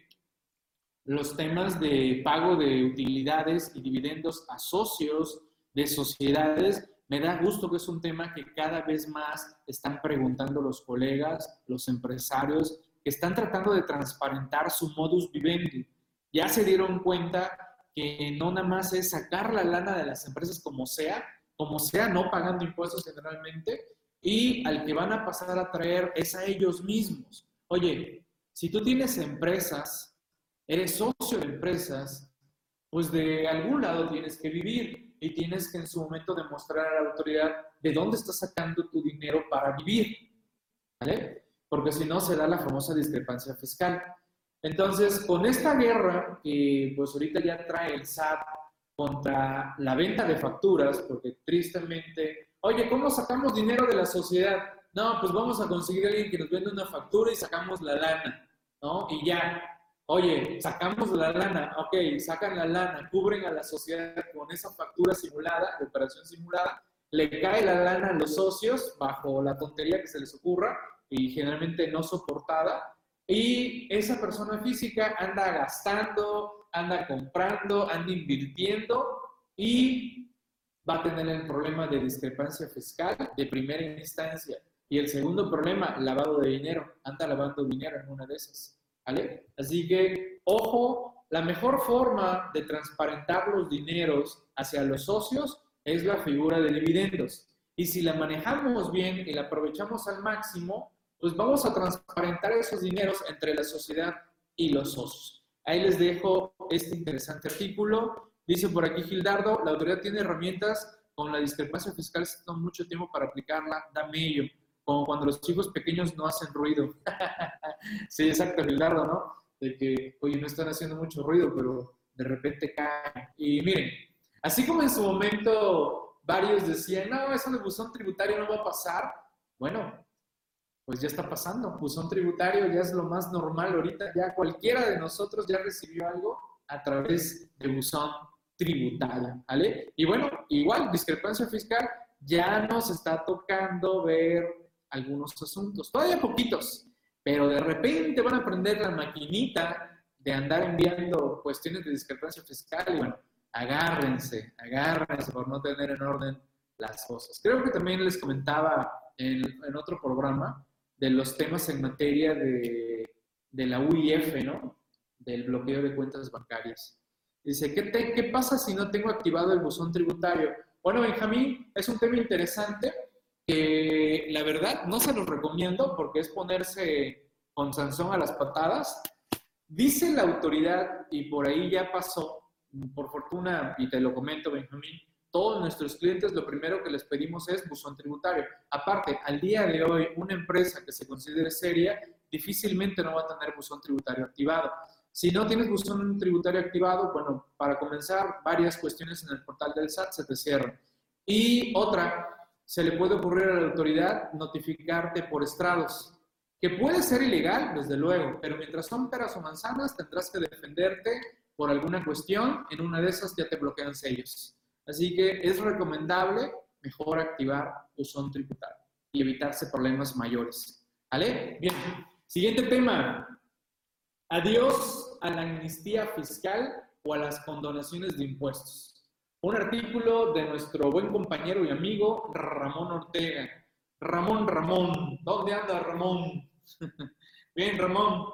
los temas de pago de utilidades y dividendos a socios de sociedades me da gusto que es un tema que cada vez más están preguntando los colegas, los empresarios, que están tratando de transparentar su modus vivendi. Ya se dieron cuenta que no nada más es sacar la lana de las empresas como sea, como sea, no pagando impuestos generalmente, y al que van a pasar a traer es a ellos mismos. Oye, si tú tienes empresas, eres socio de empresas, pues de algún lado tienes que vivir y tienes que en su momento demostrar a la autoridad de dónde estás sacando tu dinero para vivir, ¿vale? Porque si no se da la famosa discrepancia fiscal. Entonces, con esta guerra que pues ahorita ya trae el SAT contra la venta de facturas, porque tristemente, oye, ¿cómo sacamos dinero de la sociedad? No, pues vamos a conseguir a alguien que nos venda una factura y sacamos la lana, ¿no? Y ya, Oye, sacamos la lana, ok, sacan la lana, cubren a la sociedad con esa factura simulada, operación simulada, le cae la lana a los socios bajo la tontería que se les ocurra y generalmente no soportada, y esa persona física anda gastando, anda comprando, anda invirtiendo y va a tener el problema de discrepancia fiscal de primera instancia. Y el segundo problema, lavado de dinero, anda lavando dinero en una de esas. Así que, ojo, la mejor forma de transparentar los dineros hacia los socios es la figura de dividendos. Y si la manejamos bien y la aprovechamos al máximo, pues vamos a transparentar esos dineros entre la sociedad y los socios. Ahí les dejo este interesante artículo. Dice por aquí Gildardo, la autoridad tiene herramientas con la discrepancia fiscal, se toma mucho tiempo para aplicarla, dame ello como cuando los chicos pequeños no hacen ruido. sí, exacto, Rilardo, ¿no? De que, oye, no están haciendo mucho ruido, pero de repente caen. Y miren, así como en su momento varios decían, no, eso de buzón tributario no va a pasar, bueno, pues ya está pasando. Buzón tributario ya es lo más normal ahorita, ya cualquiera de nosotros ya recibió algo a través de buzón tributario, ¿vale? Y bueno, igual, discrepancia fiscal, ya nos está tocando ver algunos asuntos, todavía poquitos, pero de repente van a aprender la maquinita de andar enviando cuestiones de discrepancia fiscal y bueno, agárrense, agárrense por no tener en orden las cosas. Creo que también les comentaba en, otro programa de los temas en materia de, de, la UIF, ¿no? Del bloqueo de cuentas bancarias. Dice, ¿qué, te, ¿qué pasa si no tengo activado el buzón tributario? Bueno, Benjamín, es un tema interesante que la verdad no se los recomiendo porque es ponerse con Sansón a las patadas. Dice la autoridad, y por ahí ya pasó, por fortuna, y te lo comento, Benjamín, todos nuestros clientes lo primero que les pedimos es buzón tributario. Aparte, al día de hoy, una empresa que se considere seria difícilmente no va a tener buzón tributario activado. Si no tienes buzón tributario activado, bueno, para comenzar, varias cuestiones en el portal del SAT se te cierran. Y otra, se le puede ocurrir a la autoridad notificarte por estrados, que puede ser ilegal, desde luego, pero mientras son peras o manzanas, tendrás que defenderte por alguna cuestión, en una de esas ya te bloquean sellos. Así que es recomendable mejor activar buzón tributario y evitarse problemas mayores. ¿Vale? Bien. Siguiente tema. Adiós a la amnistía fiscal o a las condonaciones de impuestos. Un artículo de nuestro buen compañero y amigo Ramón Ortega. Ramón, Ramón, ¿dónde anda Ramón? Bien, Ramón.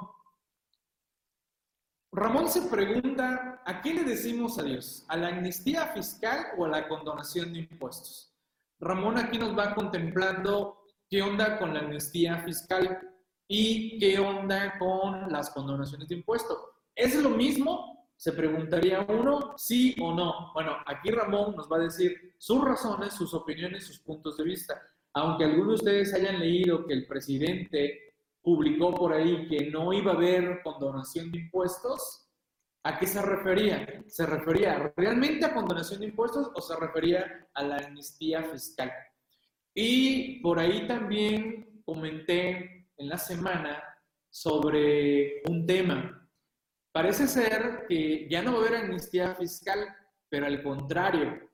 Ramón se pregunta, ¿a qué le decimos adiós? ¿A la amnistía fiscal o a la condonación de impuestos? Ramón aquí nos va contemplando qué onda con la amnistía fiscal y qué onda con las condonaciones de impuestos. ¿Es lo mismo? Se preguntaría uno, sí o no. Bueno, aquí Ramón nos va a decir sus razones, sus opiniones, sus puntos de vista. Aunque algunos de ustedes hayan leído que el presidente publicó por ahí que no iba a haber condonación de impuestos, ¿a qué se refería? ¿Se refería realmente a condonación de impuestos o se refería a la amnistía fiscal? Y por ahí también comenté en la semana sobre un tema Parece ser que ya no va a haber amnistía fiscal, pero al contrario,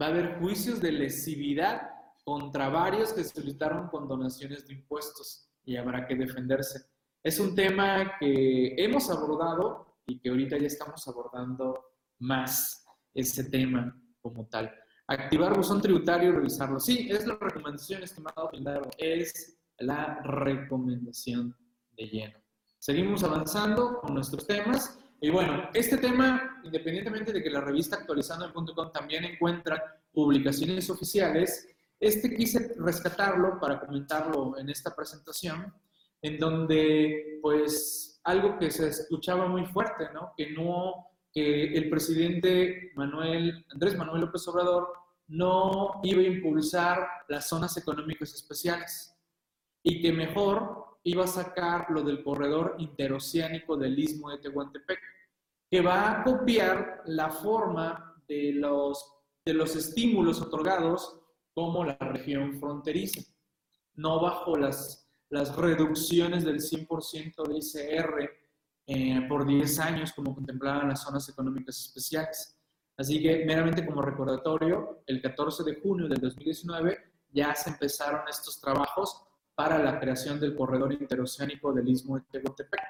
va a haber juicios de lesividad contra varios que solicitaron condonaciones de impuestos y habrá que defenderse. Es un tema que hemos abordado y que ahorita ya estamos abordando más ese tema como tal. Activar buzón tributario y revisarlo. Sí, es la recomendación, estimado Pindaro, es la recomendación de lleno. Seguimos avanzando con nuestros temas. Y bueno, este tema, independientemente de que la revista actualizando.com también encuentra publicaciones oficiales, este quise rescatarlo para comentarlo en esta presentación, en donde pues algo que se escuchaba muy fuerte, ¿no? Que no, que el presidente Manuel, Andrés Manuel López Obrador no iba a impulsar las zonas económicas especiales y que mejor iba a sacar lo del corredor interoceánico del istmo de Tehuantepec, que va a copiar la forma de los, de los estímulos otorgados como la región fronteriza, no bajo las, las reducciones del 100% de ICR eh, por 10 años como contemplaban las zonas económicas especiales. Así que meramente como recordatorio, el 14 de junio del 2019 ya se empezaron estos trabajos para la creación del corredor interoceánico del Istmo de Tehuantepec.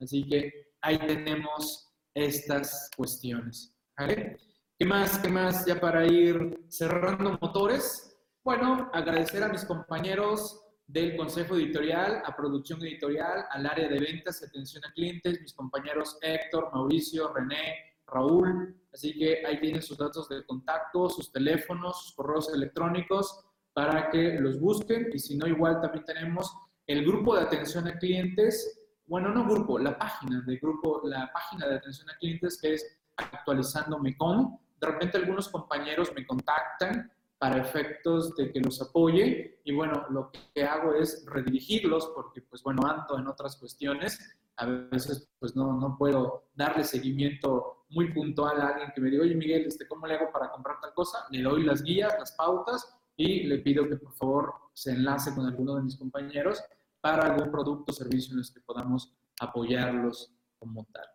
Así que ahí tenemos estas cuestiones. ¿Qué más? ¿Qué más? Ya para ir cerrando motores. Bueno, agradecer a mis compañeros del Consejo Editorial, a Producción Editorial, al área de ventas y atención a clientes, mis compañeros Héctor, Mauricio, René, Raúl. Así que ahí tienen sus datos de contacto, sus teléfonos, sus correos electrónicos para que los busquen y si no, igual también tenemos el grupo de atención a clientes, bueno, no grupo, la página de grupo, la página de atención a clientes que es actualizándome con. De repente algunos compañeros me contactan para efectos de que los apoye y bueno, lo que hago es redirigirlos porque pues bueno, ando en otras cuestiones. A veces pues no, no puedo darle seguimiento muy puntual a alguien que me diga, oye Miguel, este, ¿cómo le hago para comprar tal cosa? Le doy las guías, las pautas y le pido que por favor se enlace con alguno de mis compañeros para algún producto o servicio en los que podamos apoyarlos como tal.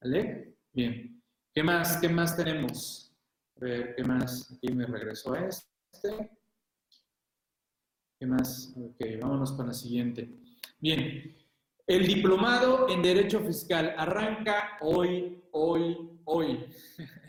¿Vale? Bien. ¿Qué más? ¿Qué más tenemos? A ver, ¿qué más? Aquí me regreso a este. ¿Qué más? Ok, vámonos con la siguiente. Bien. El diplomado en Derecho Fiscal arranca hoy, hoy, hoy.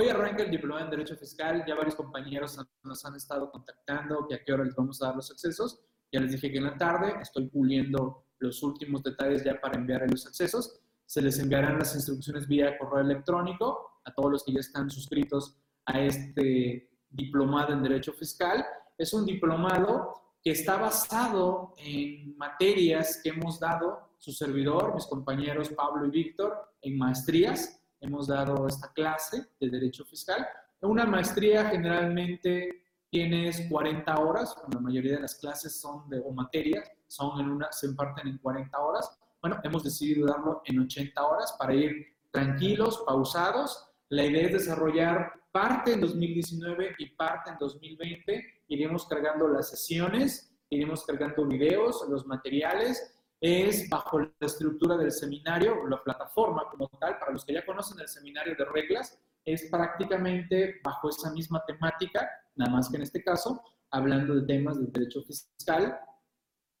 Hoy arranca el diploma en Derecho Fiscal, ya varios compañeros nos han estado contactando que a qué hora les vamos a dar los accesos. Ya les dije que en la tarde estoy puliendo los últimos detalles ya para enviar los accesos. Se les enviarán las instrucciones vía correo electrónico a todos los que ya están suscritos a este diplomado en Derecho Fiscal. Es un diplomado que está basado en materias que hemos dado su servidor, mis compañeros Pablo y Víctor, en maestrías hemos dado esta clase de Derecho Fiscal. Una maestría generalmente tienes 40 horas, la mayoría de las clases son de, o materias, son en una, se imparten en 40 horas. Bueno, hemos decidido darlo en 80 horas para ir tranquilos, pausados. La idea es desarrollar parte en 2019 y parte en 2020. Iremos cargando las sesiones, iremos cargando videos, los materiales es bajo la estructura del seminario, la plataforma como tal, para los que ya conocen el seminario de reglas, es prácticamente bajo esa misma temática, nada más que en este caso, hablando de temas del derecho fiscal,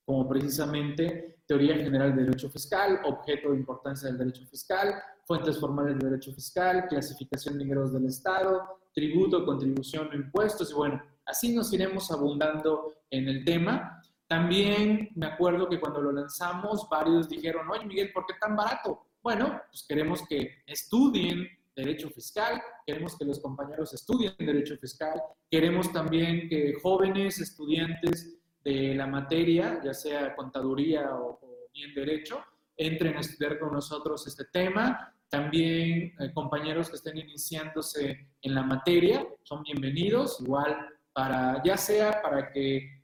como precisamente teoría general del derecho fiscal, objeto de importancia del derecho fiscal, fuentes formales del derecho fiscal, clasificación de ingresos del Estado, tributo, contribución impuestos, y bueno, así nos iremos abundando en el tema. También me acuerdo que cuando lo lanzamos, varios dijeron, oye Miguel, ¿por qué tan barato? Bueno, pues queremos que estudien derecho fiscal, queremos que los compañeros estudien derecho fiscal, queremos también que jóvenes estudiantes de la materia, ya sea contaduría o, bien derecho, entren a estudiar con nosotros este tema. También eh, compañeros que estén iniciándose en la materia son bienvenidos, igual para, ya sea para que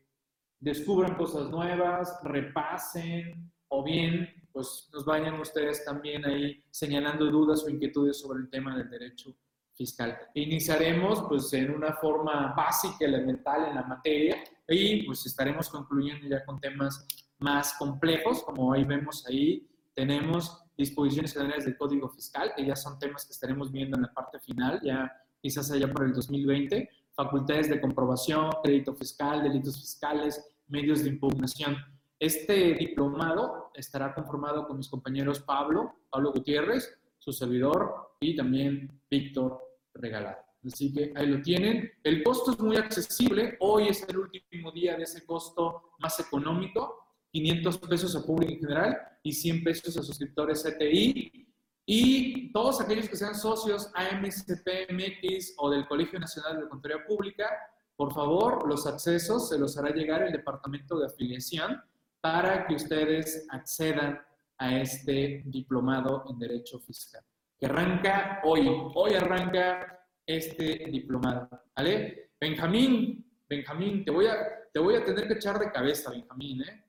descubran cosas nuevas, repasen o bien pues nos vayan ustedes también ahí señalando dudas o inquietudes sobre el tema del derecho fiscal. Iniciaremos pues en una forma básica, elemental en la materia y pues estaremos concluyendo ya con temas más complejos, como ahí vemos ahí, tenemos disposiciones generales del Código Fiscal, que ya son temas que estaremos viendo en la parte final, ya quizás allá por el 2020, facultades de comprobación, crédito fiscal, delitos fiscales, medios de impugnación. Este diplomado estará conformado con mis compañeros Pablo, Pablo Gutiérrez, su servidor y también Víctor Regalado. Así que ahí lo tienen. El costo es muy accesible. Hoy es el último día de ese costo más económico. 500 pesos a público en general y 100 pesos a suscriptores CTI. Y todos aquellos que sean socios AMCPMX o del Colegio Nacional de Contaduría Pública, por favor, los accesos se los hará llegar el Departamento de Afiliación para que ustedes accedan a este diplomado en Derecho Fiscal, que arranca hoy. Hoy arranca este diplomado, ¿vale? Benjamín, Benjamín, te voy a, te voy a tener que echar de cabeza, Benjamín, ¿eh?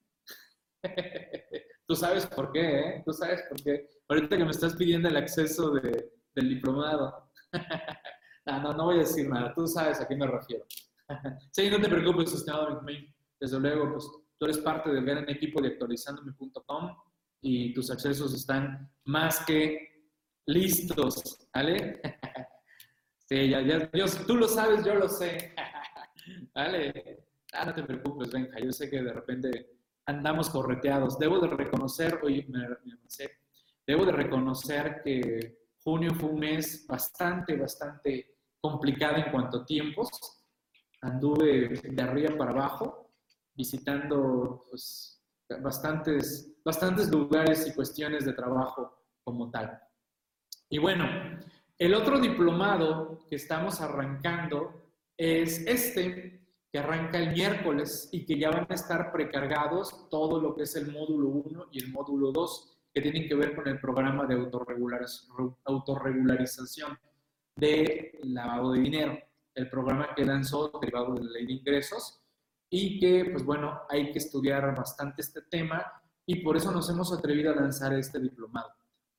Tú sabes por qué, ¿eh? Tú sabes por qué. Ahorita que me estás pidiendo el acceso de, del diplomado. no, no, no voy a decir nada. Tú sabes a qué me refiero. sí, no te preocupes, estimado Benjamín. Desde luego, pues tú eres parte del gran equipo de actualizandome.com y tus accesos están más que listos, ¿vale? sí, ya, ya, tú lo sabes, yo lo sé, ¿vale? Ah, no te preocupes, Benja, yo sé que de repente andamos correteados. Debo de reconocer, oye, me, me debo de reconocer que junio fue un mes bastante, bastante complicado en cuanto a tiempos. Anduve de arriba para abajo, visitando pues, bastantes, bastantes lugares y cuestiones de trabajo como tal. Y bueno, el otro diplomado que estamos arrancando es este, que arranca el miércoles y que ya van a estar precargados todo lo que es el módulo 1 y el módulo 2, que tienen que ver con el programa de autorregularización de lavado de dinero, el programa que lanzó derivado de la ley de ingresos y que, pues bueno, hay que estudiar bastante este tema y por eso nos hemos atrevido a lanzar este diplomado.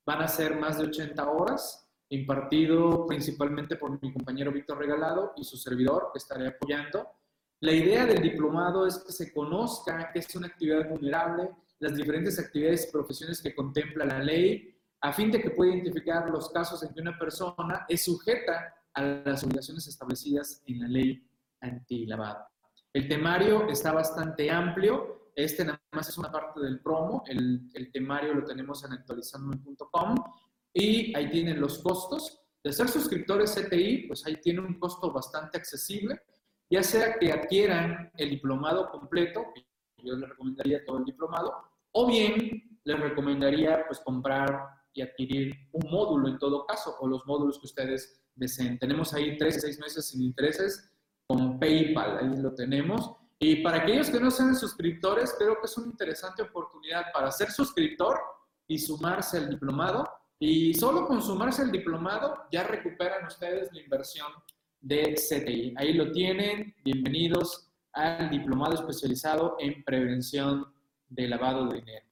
Van a ser más de 80 horas, impartido principalmente por mi compañero Víctor Regalado y su servidor, que estaré apoyando. La idea del diplomado es que se conozca que es una actividad vulnerable, las diferentes actividades y profesiones que contempla la ley, a fin de que pueda identificar los casos en que una persona es sujeta a las obligaciones establecidas en la ley antilavado. El temario está bastante amplio. Este nada más es una parte del promo. El, temario lo tenemos en actualizandome.com y ahí tienen los costos. De ser suscriptores CTI, pues ahí tiene un costo bastante accesible, ya sea que adquieran el diplomado completo, yo les recomendaría todo el diplomado, o bien les recomendaría pues comprar y adquirir un módulo en todo caso, o los módulos que ustedes deseen. Tenemos ahí tres seis meses sin intereses con PayPal, ahí lo tenemos. Y para aquellos que no sean suscriptores, creo que es una interesante oportunidad para ser suscriptor y sumarse al diplomado. Y solo con sumarse al diplomado ya recuperan ustedes la inversión de CTI. Ahí lo tienen. Bienvenidos al diplomado especializado en prevención de lavado de dinero.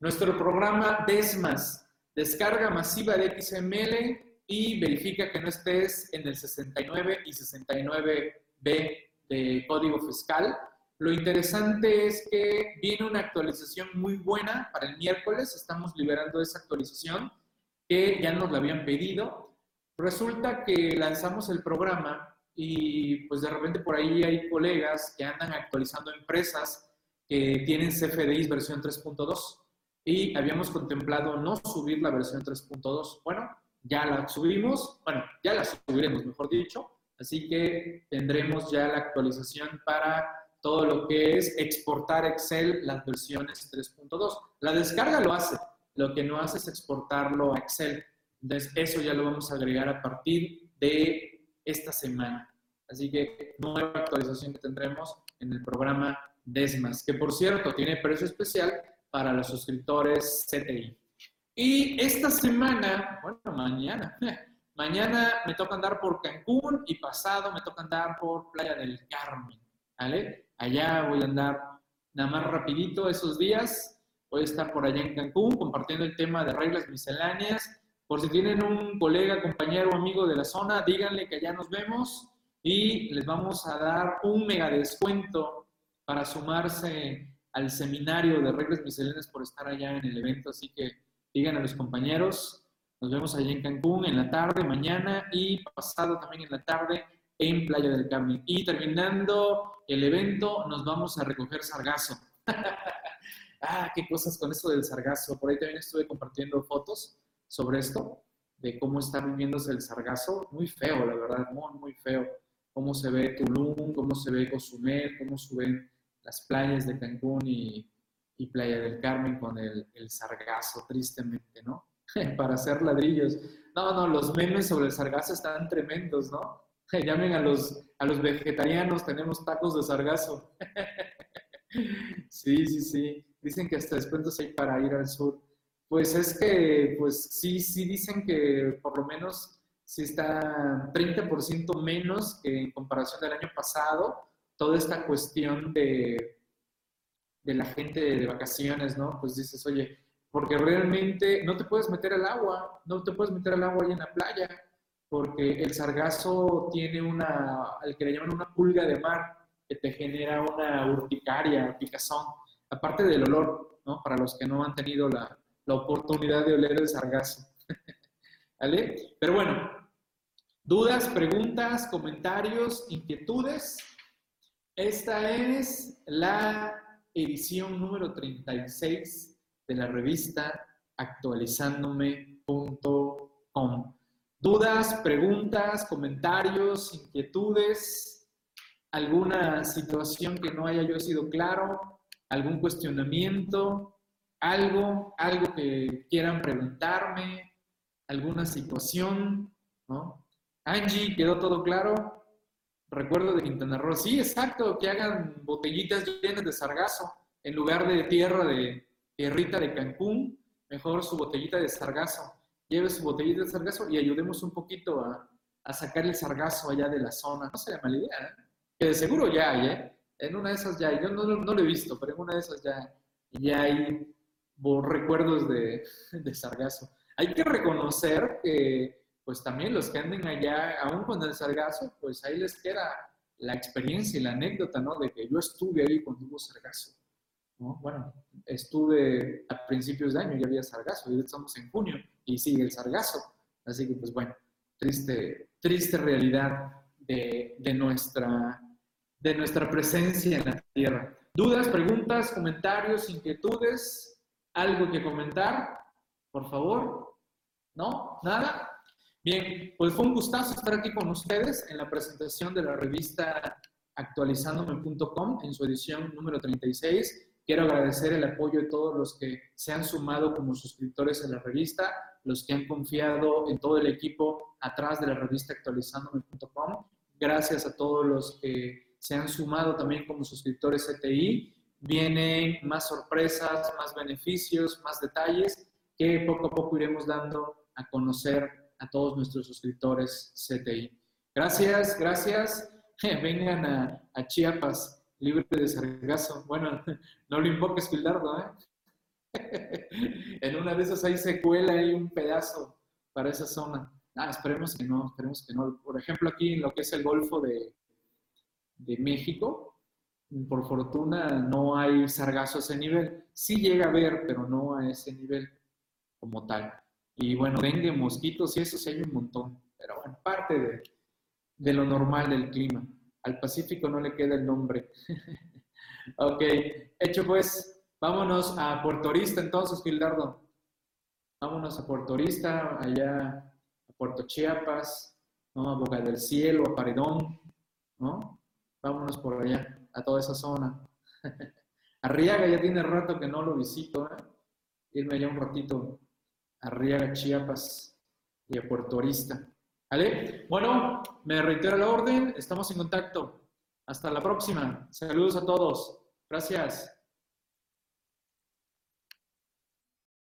Nuestro programa DESMAS, descarga masiva de XML y verifica que no estés en el 69 y 69 B de código fiscal. Lo interesante es que viene una actualización muy buena para el miércoles. Estamos liberando esa actualización que ya nos la habían pedido, Resulta que lanzamos el programa y pues de repente por ahí hay colegas que andan actualizando empresas que tienen CFDIs versión 3.2 y habíamos contemplado no subir la versión 3.2. Bueno, ya la subimos, bueno, ya la subiremos, mejor dicho, así que tendremos ya la actualización para todo lo que es exportar Excel las versiones 3.2. La descarga lo hace, lo que no hace es exportarlo a Excel. Entonces, eso ya lo vamos a agregar a partir de esta semana. Así que nueva actualización que tendremos en el programa Desmas, que por cierto tiene precio especial para los suscriptores CTI. Y esta semana, bueno, mañana, mañana me toca andar por Cancún y pasado me toca andar por Playa del Carmen. Allá voy a andar nada más rapidito esos días, voy a estar por allá en Cancún compartiendo el tema de reglas misceláneas. Por si tienen un colega, compañero amigo de la zona, díganle que allá nos vemos y les vamos a dar un mega descuento para sumarse al seminario de reglas misceláneas por estar allá en el evento, así que digan a los compañeros, nos vemos allá en Cancún en la tarde, mañana y pasado también en la tarde en Playa del Carmen. Y terminando el evento, nos vamos a recoger sargazo. ah, qué cosas con eso del sargazo. Por ahí también estuve compartiendo fotos sobre esto, de cómo está viviéndose el sargazo. Muy feo, la verdad, muy, feo. Cómo se ve Tulum, cómo se ve Cozumel, cómo se ven las playas de Cancún y, Playa del Carmen con el, sargazo, tristemente, ¿no? Para hacer ladrillos. No, no, los memes sobre el sargazo están tremendos, ¿no? Llamen a los, a los vegetarianos, tenemos tacos de sargazo. sí, sí, sí. Dicen que hasta descuentos hay para ir al sur. Pues es que, pues sí, sí dicen que por lo menos sí está 30% menos que en comparación del año pasado toda esta cuestión de, de la gente de, vacaciones, ¿no? Pues dices, oye, porque realmente no te puedes meter al agua, no te puedes meter al agua ahí en la playa, porque el sargazo tiene una, al que le llaman una pulga de mar, que te genera una urticaria, picazón, aparte del olor, ¿no? Para los que no han tenido la, la oportunidad de oler el sargazo. ¿Vale? Pero bueno, dudas, preguntas, comentarios, inquietudes. Esta es la edición número 36 de la revista actualizándome.com. ¿Dudas, preguntas, comentarios, inquietudes? ¿Alguna situación que no haya yo sido claro? ¿Algún cuestionamiento? ¿Algo? ¿Algo que quieran preguntarme? ¿Alguna situación? ¿No? Angie, ¿quedó todo claro? recuerdo de Quintana Roo. Sí, exacto, que hagan botellitas llenas de sargazo en lugar de tierra de tierrita de Cancún, mejor su botellita de sargazo. Lleve su botellita de sargazo y ayudemos un poquito a, sacar el sargazo allá de la zona. No sería mala idea, ¿eh? Que de seguro ya hay, ¿eh? En una de esas ya. Yo no, no, lo he visto, pero en una de esas ya, ya hay recuerdos de, de sargazo. Hay que reconocer que pues también los que anden allá, aún con el sargazo, pues ahí les queda la experiencia y la anécdota, ¿no? De que yo estuve ahí cuando hubo sargazo, ¿no? Bueno, estuve a principios de año, ya había sargazo, y estamos en junio y sigue el sargazo. Así que, pues bueno, triste, triste realidad de, de, nuestra, de nuestra presencia en la Tierra. ¿Dudas, preguntas, comentarios, inquietudes? ¿Algo que comentar? Por favor. ¿No? ¿Nada? Bien, pues fue un gustazo estar aquí con ustedes en la presentación de la revista actualizándome.com en su edición número 36. Quiero agradecer el apoyo de todos los que se han sumado como suscriptores a la revista, los que han confiado en todo el equipo atrás de la revista actualizándome.com. Gracias a todos los que se han sumado también como suscriptores CTI. Vienen más sorpresas, más beneficios, más detalles que poco a poco iremos dando a conocer a todos nuestros suscriptores CTI. Gracias, gracias. Vengan a, Chiapas, libre de sargazo. Bueno, no lo invoques, Gildardo, ¿eh? en una de esas hay secuela y un pedazo para esa zona. Ah, esperemos que no, esperemos que no. Por ejemplo, aquí en lo que es el Golfo de, de México, por fortuna no hay sargazo a ese nivel. Sí llega a haber, pero no a ese nivel como tal. Y bueno, dengue, mosquitos y eso sí hay un montón. Pero bueno, parte de, de lo normal del clima. Al Pacífico no le queda el nombre. ok, hecho pues, vámonos a Puerto Arista entonces, Gildardo. Vámonos a Puerto Arista, allá a Puerto Chiapas, ¿no? a Boca del Cielo, a Paredón, ¿no? Vámonos por allá, a toda esa zona. Arriaga ya tiene rato que no lo visito, ¿eh? Irme allá un ratito a Arriaga, Chiapas y a Puerto Arista. ¿Vale? Bueno, me reitero la orden, estamos en contacto. Hasta la próxima. Saludos a todos. Gracias.